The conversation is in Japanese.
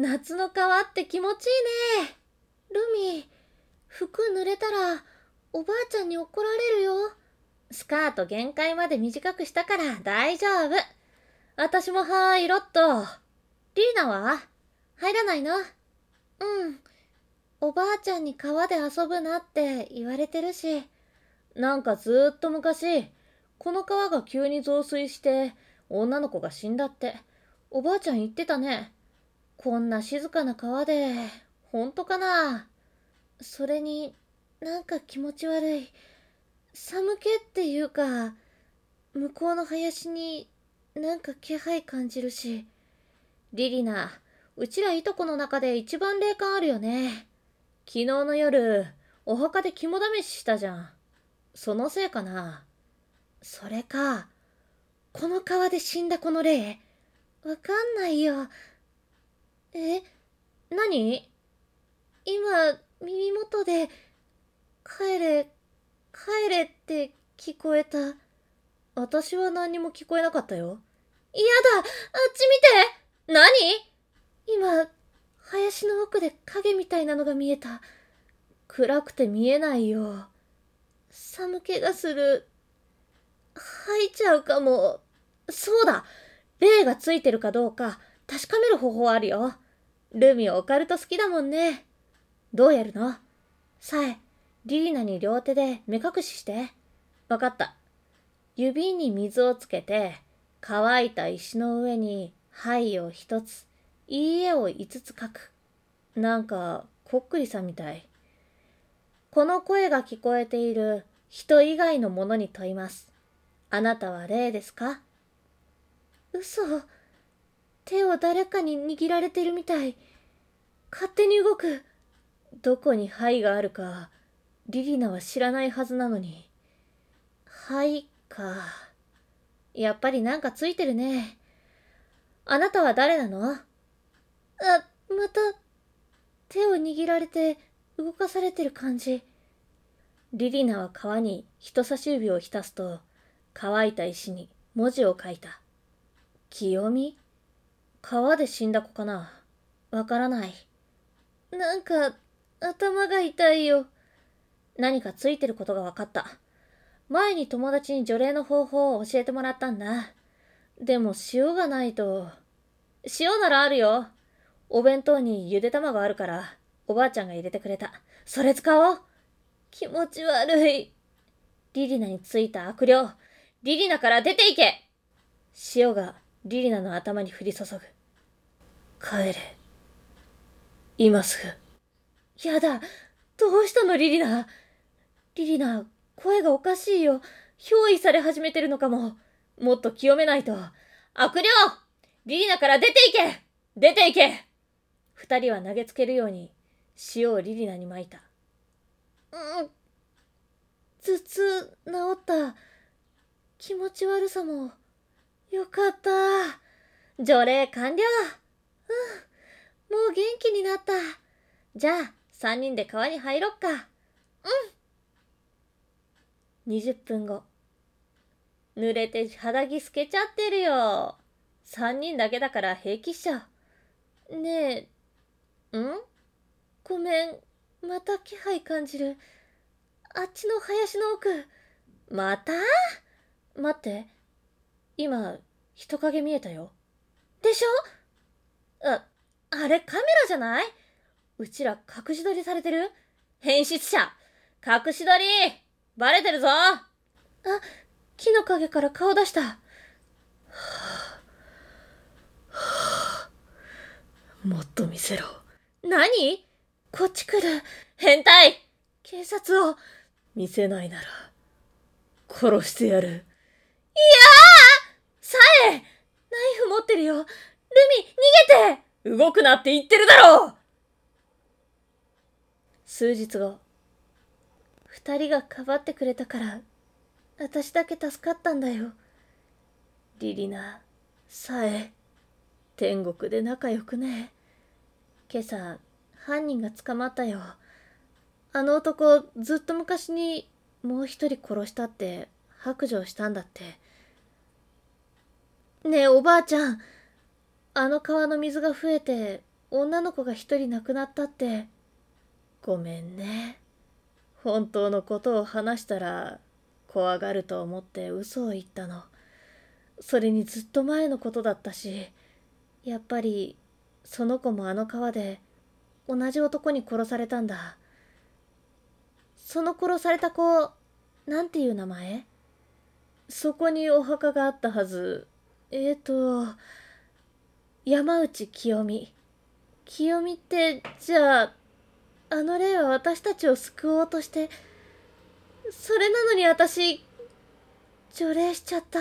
夏の川って気持ちいいね。ルミ、服濡れたらおばあちゃんに怒られるよ。スカート限界まで短くしたから大丈夫。私も入ろっと。リーナは？入らないの？うん。おばあちゃんに川で遊ぶなって言われてるし。なんかずっと昔、この川が急に増水して女の子が死んだって、おばあちゃん言ってたね。こんな静かな川で、本当かな？それになんか気持ち悪い。寒気っていうか、向こうの林になんか気配感じるし。リリナ、うちらいとこの中で一番霊感あるよね。昨日の夜、お墓で肝試ししたじゃん。そのせいかな？それか、この川で死んだこの霊わかんないよ。え何？今、耳元で、帰れ、帰れって聞こえた。私は何にも聞こえなかったよ。やだあっち見て何？今、林の奥で影みたいなのが見えた。暗くて見えないよ。寒気がする。吐いちゃうかも。そうだ霊がついてるかどうか確かめる方法あるよ。ルミオカルト好きだもんね。どうやるの？さえ、リリナに両手で目隠しして。わかった。指に水をつけて、乾いた石の上に、はいを一つ、いいえを五つ書く。なんか、こっくりさんみたい。この声が聞こえている人以外のものに問います。あなたは霊ですか？嘘。手を誰かに握られてるみたい。勝手に動く。どこに灰があるか、リリナは知らないはずなのに。灰か。やっぱりなんかついてるね。あなたは誰なの？あ、また、手を握られて動かされてる感じ。リリナは川に人差し指を浸すと、乾いた石に文字を書いた。清美？川で死んだ子かなわからない。なんか、頭が痛いよ。何かついてることが分かった。前に友達に除霊の方法を教えてもらったんだ。でも塩がないと。塩ならあるよ。お弁当にゆで卵あるから、おばあちゃんが入れてくれた。それ使おう。気持ち悪い。リリナについた悪霊。リリナから出ていけ塩がリリナの頭に降り注ぐ。帰れ。今すぐ。やだ。どうしたの、リリナ。リリナ、声がおかしいよ。憑依され始めてるのかも。もっと清めないと。悪霊リリナから出ていけ出ていけ二人は投げつけるように塩をリリナに撒いた。うん。頭痛治った。気持ち悪さも。よかった。除霊完了。うん。もう元気になった。じゃあ、三人で川に入ろっか。うん。20分後。濡れて肌着透けちゃってるよ。三人だけだから平気っしょ。ねえ、ん？ごめん。また気配感じる。あっちの林の奥。また？待って。今、人影見えたよ。でしょ？あ、あれカメラじゃない？うちら隠し撮りされてる？変質者隠し撮りバレてるぞあ、木の陰から顔出した。はあ、はあ、もっと見せろ。何？こっち来る。変態警察を。見せないなら、殺してやる。いやーさえナイフ持ってるよ。ルミ、逃げて動くなって言ってるだろう数日後、二人がかばってくれたから、私だけ助かったんだよ。リリナ、さえ、天国で仲良くね。今朝、犯人が捕まったよ。あの男、ずっと昔にもう一人殺したって白状したんだって。ねえ、おばあちゃん。あの川の水が増えて女の子が一人亡くなったって。ごめんね。本当のことを話したら怖がると思って嘘を言ったの。それにずっと前のことだったしやっぱりその子もあの川で同じ男に殺されたんだ。その殺された子なんていう名前？そこにお墓があったはず。えーと山内清美。清美ってじゃああの霊は私たちを救おうとしてそれなのに私除霊しちゃった。